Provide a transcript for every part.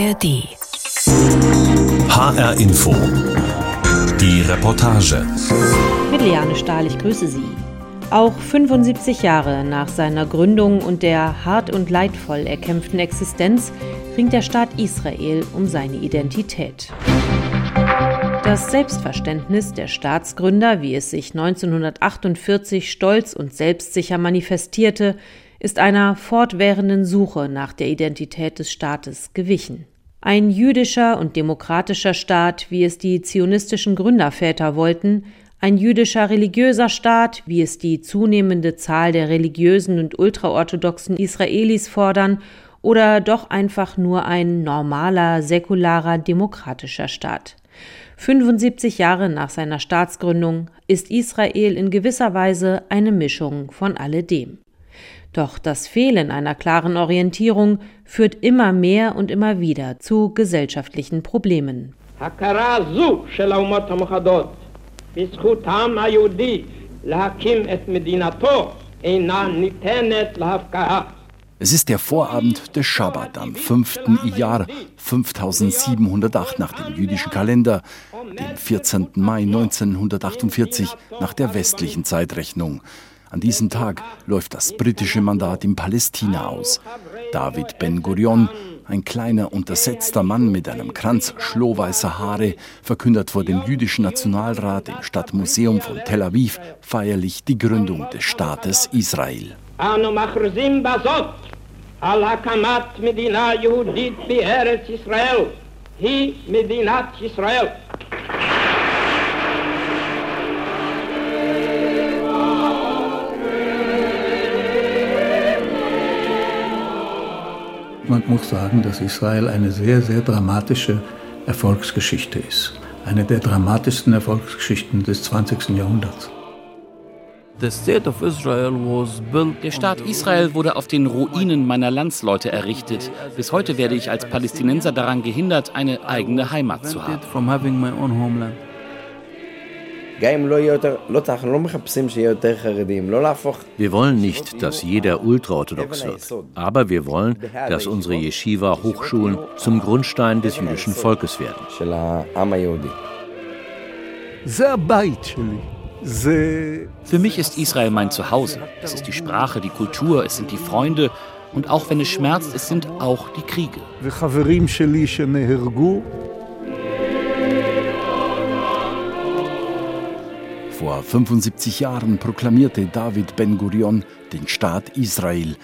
ARD. HR Info. Die Reportage. Mit Liane Stahl, ich grüße Sie. Auch 75 Jahre nach seiner Gründung und der hart und leidvoll erkämpften Existenz ringt der Staat Israel um seine Identität. Das Selbstverständnis der Staatsgründer, wie es sich 1948 stolz und selbstsicher manifestierte, ist einer fortwährenden Suche nach der Identität des Staates gewichen. Ein jüdischer und demokratischer Staat, wie es die zionistischen Gründerväter wollten, ein jüdischer religiöser Staat, wie es die zunehmende Zahl der religiösen und ultraorthodoxen Israelis fordern, oder doch einfach nur ein normaler, säkularer, demokratischer Staat. 75 Jahre nach seiner Staatsgründung ist Israel in gewisser Weise eine Mischung von alledem. Doch das Fehlen einer klaren Orientierung führt immer mehr und immer wieder zu gesellschaftlichen Problemen. Es ist der Vorabend des Schabbat am 5. Iyar 5708 nach dem jüdischen Kalender, dem 14. Mai 1948 nach der westlichen Zeitrechnung. An diesem Tag läuft das britische Mandat in Palästina aus. David Ben Gurion, ein kleiner, untersetzter Mann mit einem Kranz schlohweißer Haare, verkündet vor dem jüdischen Nationalrat im Stadtmuseum von Tel Aviv feierlich die Gründung des Staates Israel. על הקמת מדינה יהודית בארץ ישראל, היא מדינת ישראל. Man muss sagen, dass Israel eine sehr, sehr dramatische Erfolgsgeschichte ist. Eine der dramatischsten Erfolgsgeschichten des 20. Jahrhunderts. Der Staat Israel wurde auf den Ruinen meiner Landsleute errichtet. Bis heute werde ich als Palästinenser daran gehindert, eine eigene Heimat zu haben. Wir wollen nicht, dass jeder ultraorthodox wird, aber wir wollen, dass unsere Yeshiva-Hochschulen zum Grundstein des jüdischen Volkes werden. Für mich ist Israel mein Zuhause. Es ist die Sprache, die Kultur, es sind die Freunde. Und auch wenn es schmerzt, es sind auch die Kriege. Vor 75 Jahren proklamierte David Ben-Gurion den Staat Israel.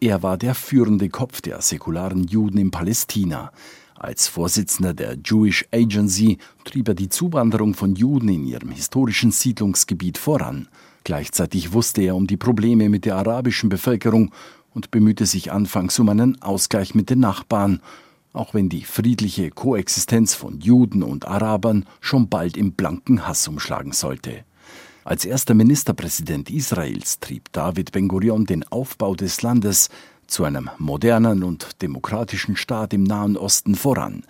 Er war der führende Kopf der säkularen Juden in Palästina. Als Vorsitzender der Jewish Agency trieb er die Zuwanderung von Juden in ihrem historischen Siedlungsgebiet voran. Gleichzeitig wusste er um die Probleme mit der arabischen Bevölkerung und bemühte sich anfangs um einen Ausgleich mit den Nachbarn, auch wenn die friedliche Koexistenz von Juden und Arabern schon bald im blanken Hass umschlagen sollte. Als erster Ministerpräsident Israels trieb David Ben-Gurion den Aufbau des Landes zu einem modernen und demokratischen Staat im Nahen Osten voran.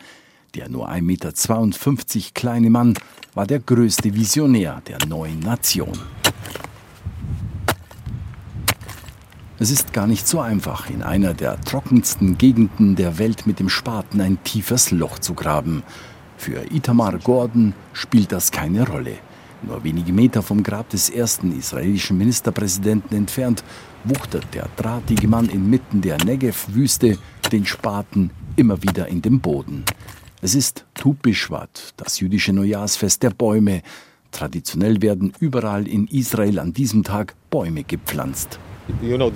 Der nur 1,52 Meter kleine Mann war der größte Visionär der neuen Nation. Es ist gar nicht so einfach, in einer der trockensten Gegenden der Welt mit dem Spaten ein tiefes Loch zu graben. Für Itamar Gordon spielt das keine Rolle. Nur wenige Meter vom Grab des ersten israelischen Ministerpräsidenten entfernt wuchtet der drahtige Mann inmitten der Negev-Wüste den Spaten immer wieder in den Boden. Es ist Tu Bishvat, das jüdische Neujahrsfest der Bäume. Traditionell werden überall in Israel an diesem Tag Bäume gepflanzt. You know.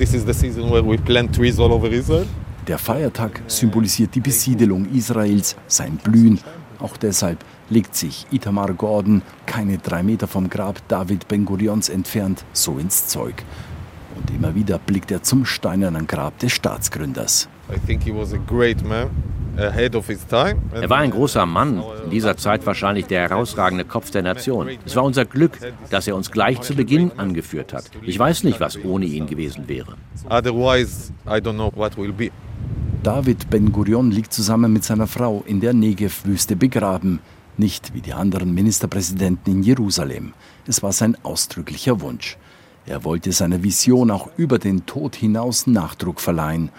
Der Feiertag symbolisiert die Besiedelung Israels, sein Blühen. Auch deshalb legt sich Itamar Gordon, keine drei Meter vom Grab David Ben-Gurions entfernt, so ins Zeug. Und immer wieder blickt er zum steinernen Grab des Staatsgründers. Er war ein großer Mann, in dieser Zeit wahrscheinlich der herausragende Kopf der Nation. Es war unser Glück, dass er uns gleich zu Beginn angeführt hat. Ich weiß nicht, was ohne ihn gewesen wäre. David Ben-Gurion liegt zusammen mit seiner Frau in der Negev-Wüste begraben nicht wie die anderen Ministerpräsidenten in Jerusalem. Es war sein ausdrücklicher Wunsch. Er wollte seiner Vision auch über den Tod hinaus Nachdruck verleihen.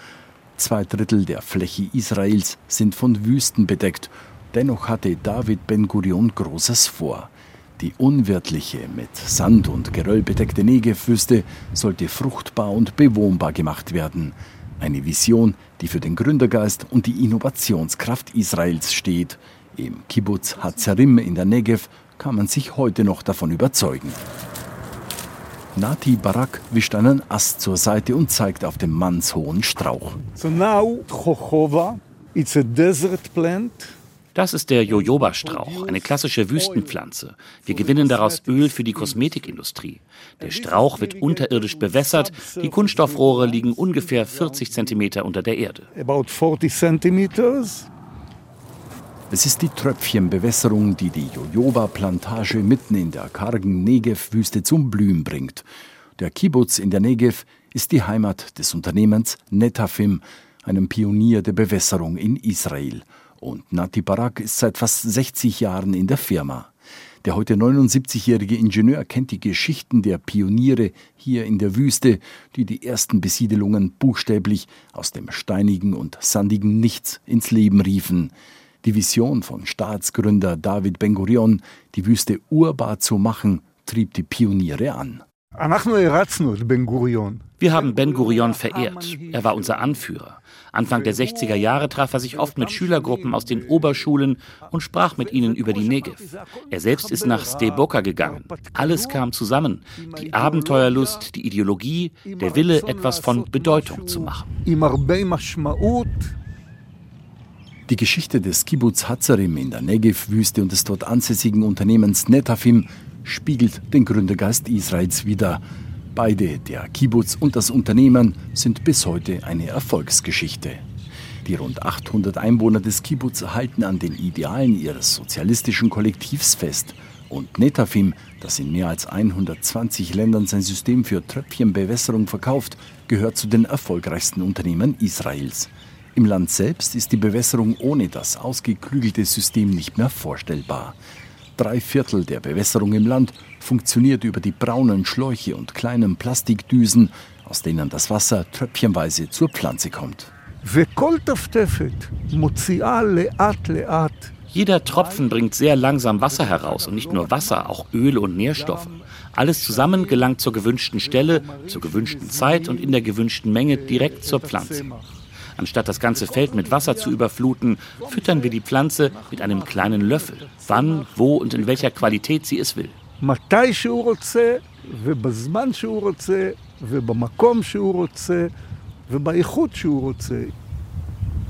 Zwei Drittel der Fläche Israels sind von Wüsten bedeckt. Dennoch hatte David Ben-Gurion Großes vor. Die unwirtliche, mit Sand und Geröll bedeckte Negev-Wüste sollte fruchtbar und bewohnbar gemacht werden. Eine Vision, die für den Gründergeist und die Innovationskraft Israels steht. Im Kibbutz Hatzarim in der Negev kann man sich heute noch davon überzeugen. Nati Barak wischt einen Ast zur Seite und zeigt auf den mannshohen Strauch. So now Chochova, it's a desert plant. Das ist der Jojoba-Strauch, eine klassische Wüstenpflanze. Wir gewinnen daraus Öl für die Kosmetikindustrie. Der Strauch wird unterirdisch bewässert. Die Kunststoffrohre liegen ungefähr 40 Zentimeter unter der Erde. About 40 centimeters. Es ist die Tröpfchenbewässerung, die die Jojoba-Plantage mitten in der kargen Negev-Wüste zum Blühen bringt. Der Kibbutz in der Negev ist die Heimat des Unternehmens Netafim, einem Pionier der Bewässerung in Israel. Und Nati Barak ist seit fast 60 Jahren in der Firma. Der heute 79-jährige Ingenieur kennt die Geschichten der Pioniere hier in der Wüste, die die ersten Besiedelungen buchstäblich aus dem steinigen und sandigen Nichts ins Leben riefen. Die Vision von Staatsgründer David Ben-Gurion, die Wüste urbar zu machen, trieb die Pioniere an. Wir haben Ben Gurion verehrt. Er war unser Anführer. Anfang der 60er Jahre traf er sich oft mit Schülergruppen aus den Oberschulen und sprach mit ihnen über die Negev. Er selbst ist nach Steboka gegangen. Alles kam zusammen. Die Abenteuerlust, die Ideologie, der Wille, etwas von Bedeutung zu machen. Die Geschichte des Kibbutz Hatzarim in der Negev-Wüste und des dort ansässigen Unternehmens Netafim spiegelt den Gründergeist Israels wider. Beide, der Kibbutz und das Unternehmen, sind bis heute eine Erfolgsgeschichte. Die rund 800 Einwohner des Kibbutz halten an den Idealen ihres sozialistischen Kollektivs fest. Und Netafim, das in mehr als 120 Ländern sein System für Tröpfchenbewässerung verkauft, gehört zu den erfolgreichsten Unternehmen Israels. Im Land selbst ist die Bewässerung ohne das ausgeklügelte System nicht mehr vorstellbar. Drei Viertel der Bewässerung im Land funktioniert über die braunen Schläuche und kleinen Plastikdüsen, aus denen das Wasser tröpfchenweise zur Pflanze kommt. Jeder Tropfen bringt sehr langsam Wasser heraus und nicht nur Wasser, auch Öle und Nährstoffe. Alles zusammen gelangt zur gewünschten Stelle, zur gewünschten Zeit und in der gewünschten Menge direkt zur Pflanze. Anstatt das ganze Feld mit Wasser zu überfluten, füttern wir die Pflanze mit einem kleinen Löffel. Wann, wo und in welcher Qualität sie es will.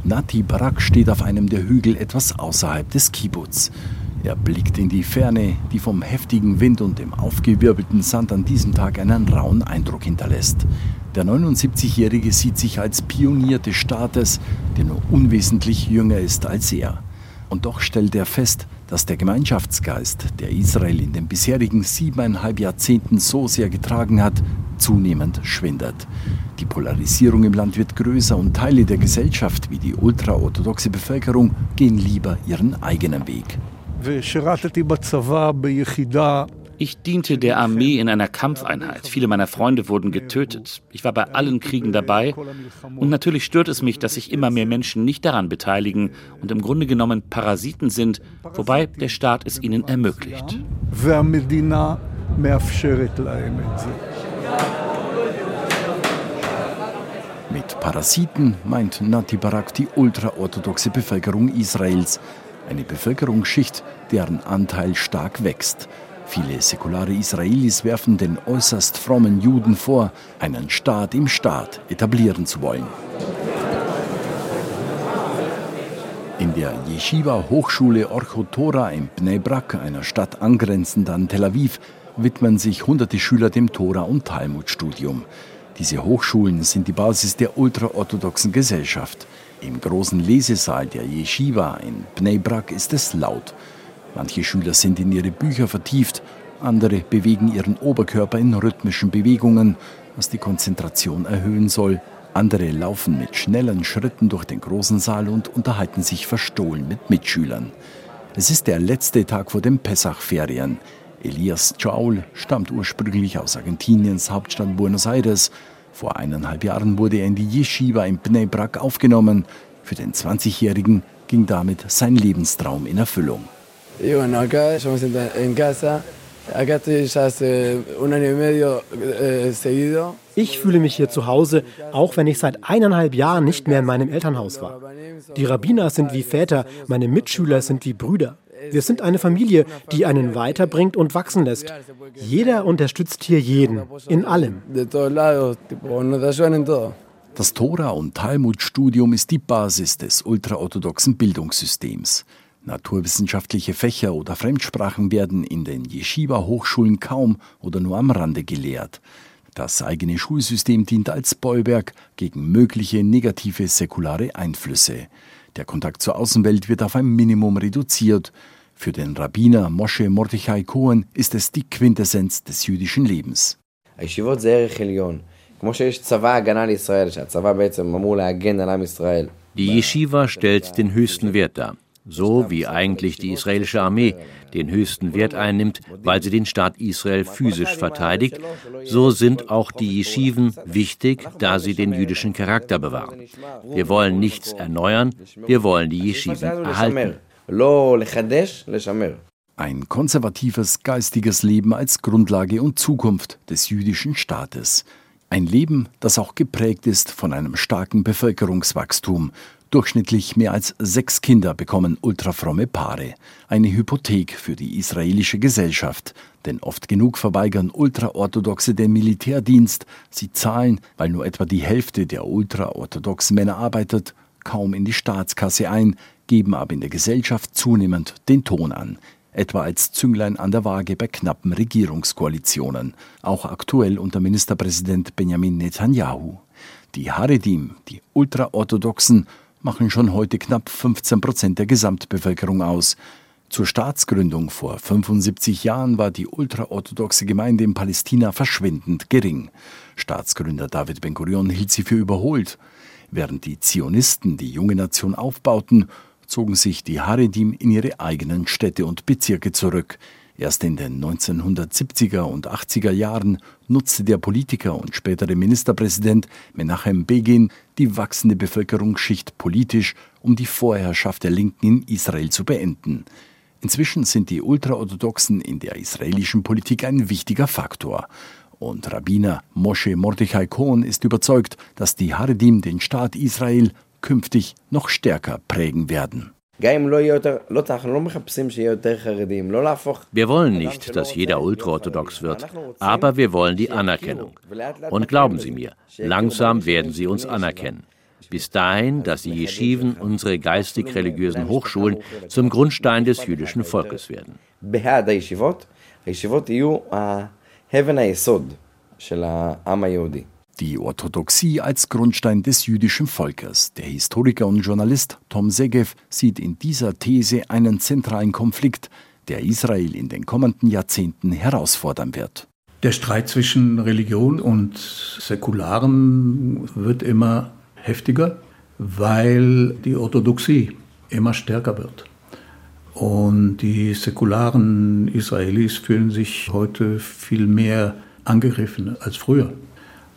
Nati Barak steht auf einem der Hügel etwas außerhalb des Kibbutz. Er blickt in die Ferne, die vom heftigen Wind und dem aufgewirbelten Sand an diesem Tag einen rauen Eindruck hinterlässt. Der 79-Jährige sieht sich als Pionier des Staates, der nur unwesentlich jünger ist als er. Und doch stellt er fest, dass der Gemeinschaftsgeist, der Israel in den bisherigen siebeneinhalb Jahrzehnten so sehr getragen hat, zunehmend schwindet. Die Polarisierung im Land wird größer und Teile der Gesellschaft, wie die ultraorthodoxe Bevölkerung, gehen lieber ihren eigenen Weg. Ich diente der Armee in einer Kampfeinheit. Viele meiner Freunde wurden getötet. Ich war bei allen Kriegen dabei. Und natürlich stört es mich, dass sich immer mehr Menschen nicht daran beteiligen und im Grunde genommen Parasiten sind, wobei der Staat es ihnen ermöglicht. Mit Parasiten meint Nati Barak die ultraorthodoxe Bevölkerung Israels. Eine Bevölkerungsschicht, deren Anteil stark wächst. Viele säkulare Israelis werfen den äußerst frommen Juden vor, einen Staat im Staat etablieren zu wollen. In der Yeshiva Hochschule Orchotora in Bnei Brak, einer Stadt angrenzend an Tel Aviv, widmen sich hunderte Schüler dem Tora- und Talmud-Studium. Diese Hochschulen sind die Basis der ultraorthodoxen Gesellschaft. Im großen Lesesaal der Yeshiva in Bnei Brak ist es laut. Manche Schüler sind in ihre Bücher vertieft, andere bewegen ihren Oberkörper in rhythmischen Bewegungen, was die Konzentration erhöhen soll. Andere laufen mit schnellen Schritten durch den großen Saal und unterhalten sich verstohlen mit Mitschülern. Es ist der letzte Tag vor den Pessachferien. Elias Chaul stammt ursprünglich aus Argentiniens Hauptstadt Buenos Aires. Vor eineinhalb Jahren wurde er in die Yeshiva in Bnei Brak aufgenommen. Für den 20-Jährigen ging damit sein Lebenstraum in Erfüllung. Ich fühle mich hier zu Hause, auch wenn ich seit eineinhalb Jahren nicht mehr in meinem Elternhaus war. Die Rabbiner sind wie Väter, meine Mitschüler sind wie Brüder. Wir sind eine Familie, die einen weiterbringt und wachsen lässt. Jeder unterstützt hier jeden, in allem. Das Tora- und Talmud-Studium ist die Basis des ultraorthodoxen Bildungssystems. Naturwissenschaftliche Fächer oder Fremdsprachen werden in den Yeshiva-Hochschulen kaum oder nur am Rande gelehrt. Das eigene Schulsystem dient als Bollwerk gegen mögliche negative säkulare Einflüsse. Der Kontakt zur Außenwelt wird auf ein Minimum reduziert. Für den Rabbiner Moshe Mordechai Cohen ist es die Quintessenz des jüdischen Lebens. Die Yeshiva stellt den höchsten Wert dar, so wie eigentlich die israelische Armee den höchsten Wert einnimmt, weil sie den Staat Israel physisch verteidigt, so sind auch die Yeshiven wichtig, da sie den jüdischen Charakter bewahren. Wir wollen nichts erneuern, wir wollen die Yeshiven erhalten. Ein konservatives geistiges Leben als Grundlage und Zukunft des jüdischen Staates. Ein Leben, das auch geprägt ist von einem starken Bevölkerungswachstum. Durchschnittlich mehr als sechs Kinder bekommen ultrafromme Paare. Eine Hypothek für die israelische Gesellschaft. Denn oft genug verweigern Ultraorthodoxe den Militärdienst. Sie zahlen, weil nur etwa die Hälfte der ultraorthodoxen Männer arbeitet, kaum in die Staatskasse ein, geben aber in der Gesellschaft zunehmend den Ton an etwa als Zünglein an der Waage bei knappen Regierungskoalitionen, auch aktuell unter Ministerpräsident Benjamin Netanyahu. Die Haredim, die Ultraorthodoxen, machen schon heute knapp 15 Prozent der Gesamtbevölkerung aus. Zur Staatsgründung vor 75 Jahren war die ultraorthodoxe Gemeinde in Palästina verschwindend gering. Staatsgründer David Ben-Gurion hielt sie für überholt. Während die Zionisten die junge Nation aufbauten, zogen sich die Haredim in ihre eigenen Städte und Bezirke zurück. Erst in den 1970er und 80er Jahren nutzte der Politiker und spätere Ministerpräsident Menachem Begin die wachsende Bevölkerungsschicht politisch, um die Vorherrschaft der Linken in Israel zu beenden. Inzwischen sind die Ultraorthodoxen in der israelischen Politik ein wichtiger Faktor. Und Rabbiner Moshe Mordechai Cohen ist überzeugt, dass die Haredim den Staat Israel künftig noch stärker prägen werden. Wir wollen nicht, dass jeder ultraorthodox wird, aber wir wollen die Anerkennung. Und glauben Sie mir, langsam werden sie uns anerkennen. Bis dahin, dass die Yeshiven, unsere geistig-religiösen Hochschulen, zum Grundstein des jüdischen Volkes werden. Die Orthodoxie als Grundstein des jüdischen Volkes. Der Historiker und Journalist Tom Segev sieht in dieser These einen zentralen Konflikt, der Israel in den kommenden Jahrzehnten herausfordern wird. Der Streit zwischen Religion und Säkularen wird immer heftiger, weil die Orthodoxie immer stärker wird. Und die säkularen Israelis fühlen sich heute viel mehr angegriffen als früher.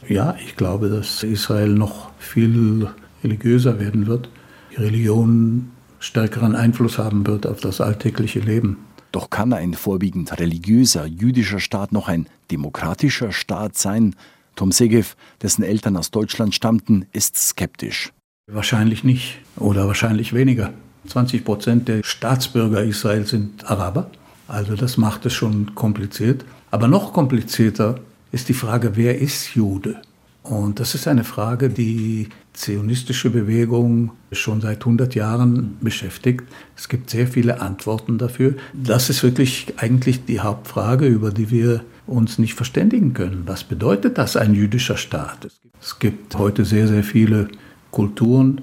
Ja, ich glaube, dass Israel noch viel religiöser werden wird, die Religion stärkeren Einfluss haben wird auf das alltägliche Leben. Doch kann ein vorwiegend religiöser jüdischer Staat noch ein demokratischer Staat sein? Tom Segev, dessen Eltern aus Deutschland stammten, ist skeptisch. Wahrscheinlich nicht oder wahrscheinlich weniger. 20 Prozent der Staatsbürger Israels sind Araber. Also das macht es schon kompliziert. Aber noch komplizierter ist die Frage, wer ist Jude? Und das ist eine Frage, die zionistische Bewegung schon seit 100 Jahren beschäftigt. Es gibt sehr viele Antworten dafür. Das ist wirklich eigentlich die Hauptfrage, über die wir uns nicht verständigen können. Was bedeutet das, ein jüdischer Staat? Es gibt heute sehr, sehr viele Kulturen.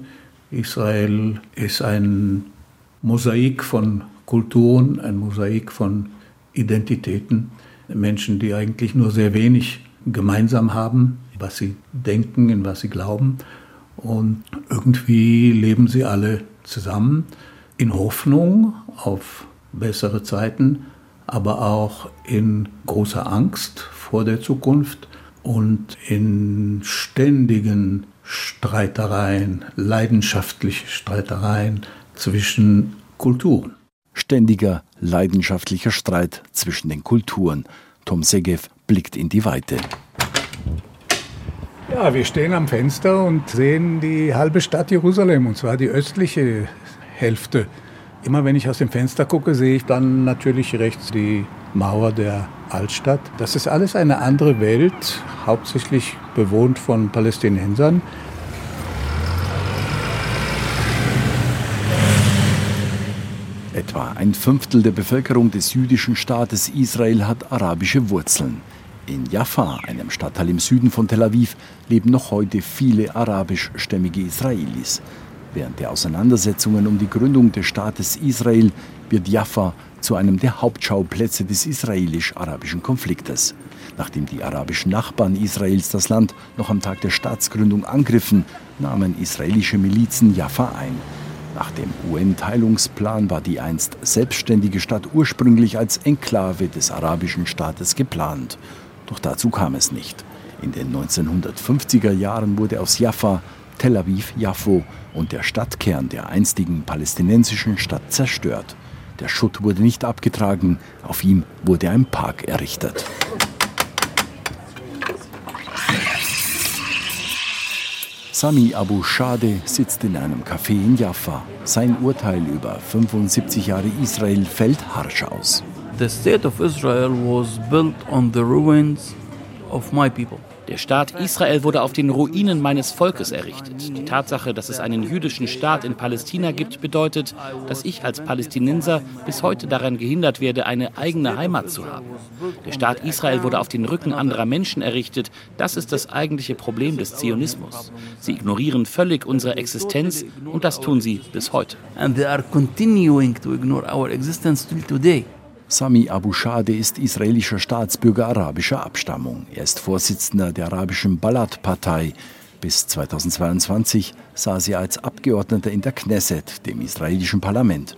Israel ist ein Mosaik von Kulturen, ein Mosaik von Identitäten. Menschen, die eigentlich nur sehr wenig gemeinsam haben, was sie denken, in was sie glauben. Und irgendwie leben sie alle zusammen in Hoffnung auf bessere Zeiten, aber auch in großer Angst vor der Zukunft und in ständigen Streitereien, leidenschaftliche Streitereien zwischen Kulturen. Ständiger, leidenschaftlicher Streit zwischen den Kulturen. Tom Segev blickt in die Weite. Ja, wir stehen am Fenster und sehen die halbe Stadt Jerusalem, und zwar die östliche Hälfte. Immer wenn ich aus dem Fenster gucke, sehe ich dann natürlich rechts die Mauer der Altstadt. Das ist alles eine andere Welt, hauptsächlich bewohnt von Palästinensern. Etwa ein Fünftel der Bevölkerung des jüdischen Staates Israel hat arabische Wurzeln. In Jaffa, einem Stadtteil im Süden von Tel Aviv, leben noch heute viele arabischstämmige Israelis. Während der Auseinandersetzungen um die Gründung des Staates Israel wird Jaffa zu einem der Hauptschauplätze des israelisch-arabischen Konfliktes. Nachdem die arabischen Nachbarn Israels das Land noch am Tag der Staatsgründung angriffen, nahmen israelische Milizen Jaffa ein. Nach dem UN-Teilungsplan war die einst selbstständige Stadt ursprünglich als Enklave des arabischen Staates geplant. Doch dazu kam es nicht. In den 1950er Jahren wurde aus Jaffa Tel Aviv Jaffo und der Stadtkern der einstigen palästinensischen Stadt zerstört. Der Schutt wurde nicht abgetragen, auf ihm wurde ein Park errichtet. Sami Abu Shade sitzt in einem Café in Jaffa. Sein Urteil über 75 Jahre Israel fällt harsch aus. The state of Israel was built on the ruins of my people. Der Staat Israel wurde auf den Ruinen meines Volkes errichtet. Die Tatsache, dass es einen jüdischen Staat in Palästina gibt, bedeutet, dass ich als Palästinenser bis heute daran gehindert werde, eine eigene Heimat zu haben. Der Staat Israel wurde auf den Rücken anderer Menschen errichtet. Das ist das eigentliche Problem des Zionismus. Sie ignorieren völlig unsere Existenz und das tun sie bis heute. And they are continuing to ignore our existence till today. Sami Abu Shade ist israelischer Staatsbürger arabischer Abstammung. Er ist Vorsitzender der arabischen Balad-Partei. Bis 2022 saß er als Abgeordneter in der Knesset, dem israelischen Parlament.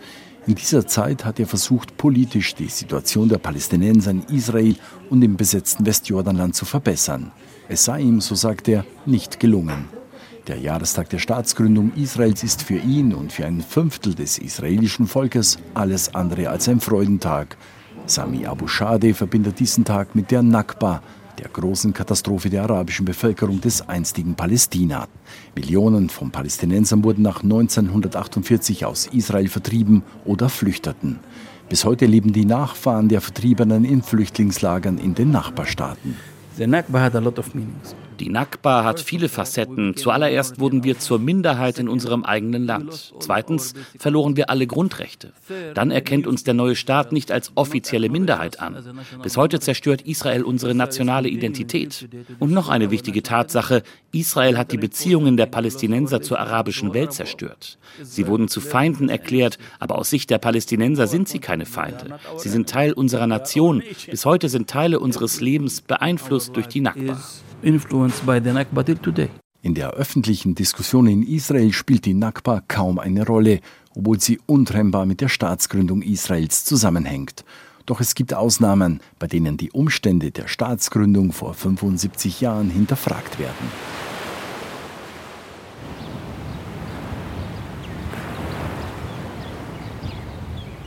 In dieser Zeit hat er versucht, politisch die Situation der Palästinenser in Israel und im besetzten Westjordanland zu verbessern. Es sei ihm, so sagt er, nicht gelungen. Der Jahrestag der Staatsgründung Israels ist für ihn und für ein Fünftel des israelischen Volkes alles andere als ein Freudentag. Sami Abu Shade verbindet diesen Tag mit der Nakba, der großen Katastrophe der arabischen Bevölkerung des einstigen Palästina. Millionen von Palästinensern wurden nach 1948 aus Israel vertrieben oder flüchteten. Bis heute leben die Nachfahren der Vertriebenen in Flüchtlingslagern in den Nachbarstaaten. The Nakba had a lot of meanings. Die Nakba hat viele Facetten. Zuallererst wurden wir zur Minderheit in unserem eigenen Land. Zweitens verloren wir alle Grundrechte. Dann erkennt uns der neue Staat nicht als offizielle Minderheit an. Bis heute zerstört Israel unsere nationale Identität. Und noch eine wichtige Tatsache, Israel hat die Beziehungen der Palästinenser zur arabischen Welt zerstört. Sie wurden zu Feinden erklärt, aber aus Sicht der Palästinenser sind sie keine Feinde. Sie sind Teil unserer Nation. Bis heute sind Teile unseres Lebens beeinflusst durch die Nakba influenced by the Nakba till today. In der öffentlichen Diskussion in Israel spielt die Nakba kaum eine Rolle, obwohl sie untrennbar mit der Staatsgründung Israels zusammenhängt. Doch es gibt Ausnahmen, bei denen die Umstände der Staatsgründung vor 75 Jahren hinterfragt werden.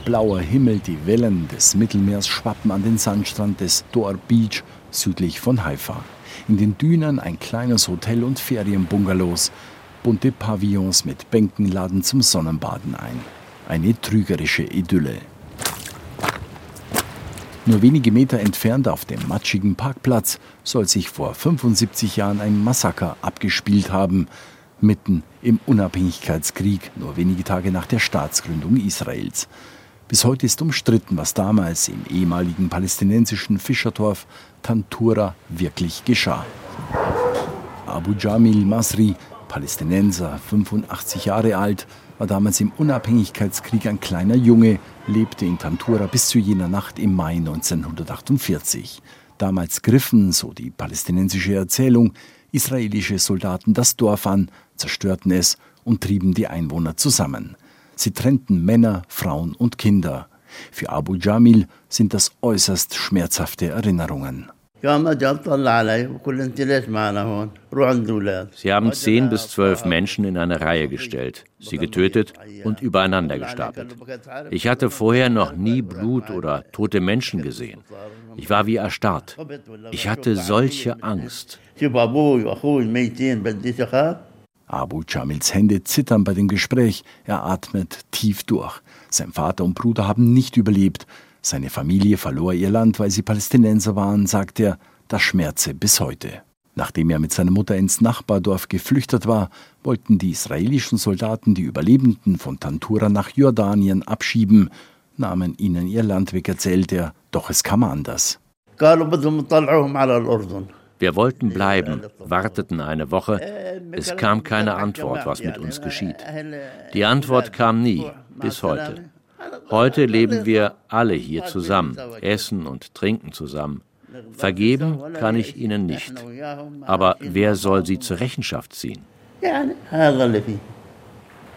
Blauer Himmel, die Wellen des Mittelmeers schwappen an den Sandstrand des Dor Beach südlich von Haifa. In den Dünen ein kleines Hotel und Ferienbungalows. Bunte Pavillons mit Bänken laden zum Sonnenbaden ein. Eine trügerische Idylle. Nur wenige Meter entfernt auf dem matschigen Parkplatz soll sich vor 75 Jahren ein Massaker abgespielt haben, mitten im Unabhängigkeitskrieg, nur wenige Tage nach der Staatsgründung Israels. Bis heute ist umstritten, was damals im ehemaligen palästinensischen Fischerdorf Tantura wirklich geschah. Abu Jamil Masri, Palästinenser, 85 Jahre alt, war damals im Unabhängigkeitskrieg ein kleiner Junge, lebte in Tantura bis zu jener Nacht im Mai 1948. Damals griffen, so die palästinensische Erzählung, israelische Soldaten das Dorf an, zerstörten es und trieben die Einwohner zusammen. Sie trennten Männer, Frauen und Kinder. Für Abu Jamil sind das äußerst schmerzhafte Erinnerungen. Sie haben zehn bis zwölf Menschen in eine Reihe gestellt, sie getötet und übereinander gestapelt. Ich hatte vorher noch nie Blut oder tote Menschen gesehen. Ich war wie erstarrt. Ich hatte solche Angst. Abu Jamils Hände zittern bei dem Gespräch. Er atmet tief durch. Sein Vater und Bruder haben nicht überlebt. Seine Familie verlor ihr Land, weil sie Palästinenser waren, sagt er, das schmerze bis heute. Nachdem er mit seiner Mutter ins Nachbardorf geflüchtet war, wollten die israelischen Soldaten die Überlebenden von Tantura nach Jordanien abschieben, nahmen ihnen ihr Land weg, erzählt er, doch es kam anders. Wir wollten bleiben, warteten eine Woche. Es kam keine Antwort, was mit uns geschieht. Die Antwort kam nie, bis heute. Heute leben wir alle hier zusammen, essen und trinken zusammen. Vergeben kann ich ihnen nicht. Aber wer soll sie zur Rechenschaft ziehen?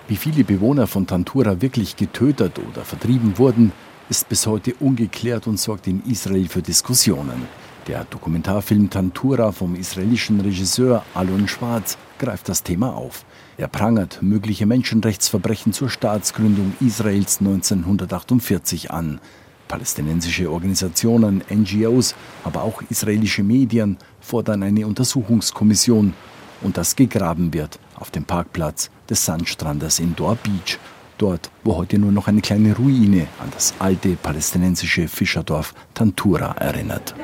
Wie viele Bewohner von Tantura wirklich getötet oder vertrieben wurden, ist bis heute ungeklärt und sorgt in Israel für Diskussionen. Der Dokumentarfilm Tantura vom israelischen Regisseur Alon Schwarz greift das Thema auf. Er prangert mögliche Menschenrechtsverbrechen zur Staatsgründung Israels 1948 an. Palästinensische Organisationen, NGOs, aber auch israelische Medien fordern eine Untersuchungskommission und dass gegraben wird auf dem Parkplatz des Sandstrandes in Dor Beach, dort, wo heute nur noch eine kleine Ruine an das alte palästinensische Fischerdorf Tantura erinnert.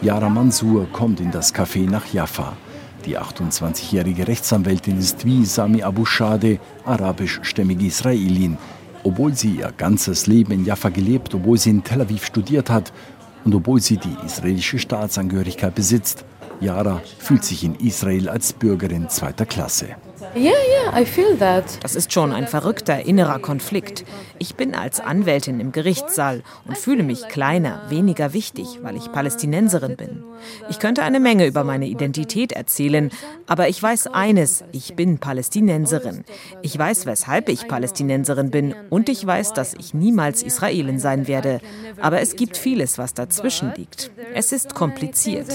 Yara Mansour kommt in das Café nach Jaffa. Die 28-jährige Rechtsanwältin ist wie Sami Abu Shade arabischstämmige Israelin. Obwohl sie ihr ganzes Leben in Jaffa gelebt, obwohl sie in Tel Aviv studiert hat und obwohl sie die israelische Staatsangehörigkeit besitzt, Yara fühlt sich in Israel als Bürgerin zweiter Klasse. Das ist schon ein verrückter innerer Konflikt. Ich bin als Anwältin im Gerichtssaal und fühle mich kleiner, weniger wichtig, weil ich Palästinenserin bin. Ich könnte eine Menge über meine Identität erzählen, aber ich weiß eines, ich bin Palästinenserin. Ich weiß, weshalb ich Palästinenserin bin und ich weiß, dass ich niemals Israelin sein werde. Aber es gibt vieles, was dazwischen liegt. Es ist kompliziert.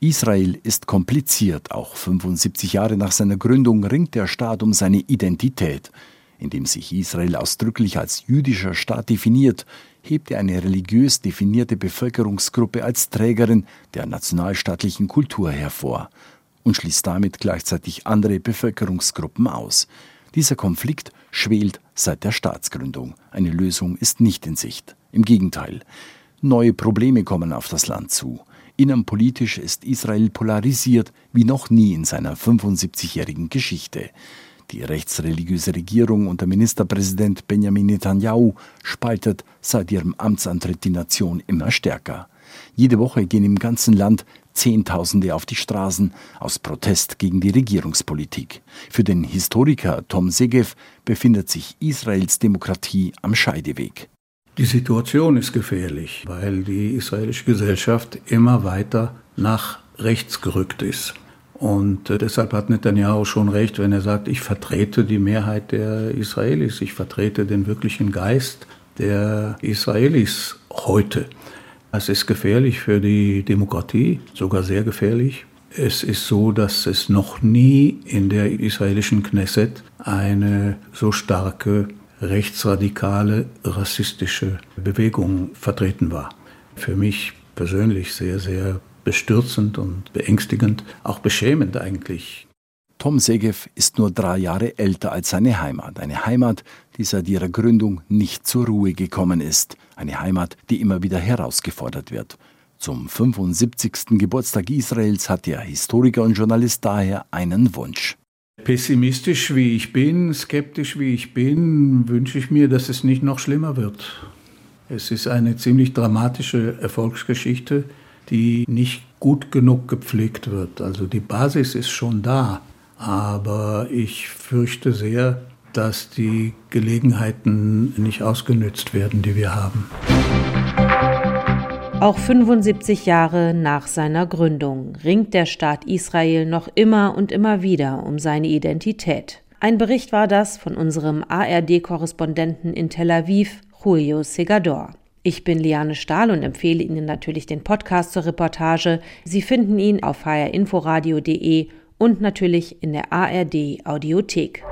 Israel ist kompliziert. Auch 75 Jahre nach seiner Gründung ringt der Staat um seine Identität. Indem sich Israel ausdrücklich als jüdischer Staat definiert, hebt er eine religiös definierte Bevölkerungsgruppe als Trägerin der nationalstaatlichen Kultur hervor und schließt damit gleichzeitig andere Bevölkerungsgruppen aus. Dieser Konflikt schwelt seit der Staatsgründung. Eine Lösung ist nicht in Sicht. Im Gegenteil. Neue Probleme kommen auf das Land zu. Innenpolitisch ist Israel polarisiert wie noch nie in seiner 75-jährigen Geschichte. Die rechtsreligiöse Regierung unter Ministerpräsident Benjamin Netanyahu spaltet seit ihrem Amtsantritt die Nation immer stärker. Jede Woche gehen im ganzen Land Zehntausende auf die Straßen aus Protest gegen die Regierungspolitik. Für den Historiker Tom Segev befindet sich Israels Demokratie am Scheideweg. Die Situation ist gefährlich, weil die israelische Gesellschaft immer weiter nach rechts gerückt ist. Und äh, deshalb hat Netanyahu schon recht, wenn er sagt, ich vertrete die Mehrheit der Israelis, ich vertrete den wirklichen Geist der Israelis heute. Es ist gefährlich für die Demokratie, sogar sehr gefährlich. Es ist so, dass es noch nie in der israelischen Knesset eine so starke rechtsradikale, rassistische Bewegung vertreten war. Für mich persönlich sehr, sehr bestürzend und beängstigend, auch beschämend eigentlich. Tom Segev ist nur drei Jahre älter als seine Heimat. Eine Heimat, die seit ihrer Gründung nicht zur Ruhe gekommen ist. Eine Heimat, die immer wieder herausgefordert wird. Zum 75. Geburtstag Israels hat der Historiker und Journalist daher einen Wunsch. Pessimistisch wie ich bin, skeptisch wie ich bin, wünsche ich mir, dass es nicht noch schlimmer wird. Es ist eine ziemlich dramatische Erfolgsgeschichte, die nicht gut genug gepflegt wird. Also die Basis ist schon da, aber ich fürchte sehr, dass die Gelegenheiten nicht ausgenützt werden, die wir haben. Auch 75 Jahre nach seiner Gründung ringt der Staat Israel noch immer und immer wieder um seine Identität. Ein Bericht war das von unserem ARD-Korrespondenten in Tel Aviv, Julio Segador. Ich bin Liane Stahl und empfehle Ihnen natürlich den Podcast zur Reportage. Sie finden ihn auf hrinforadio.de und natürlich in der ARD Audiothek.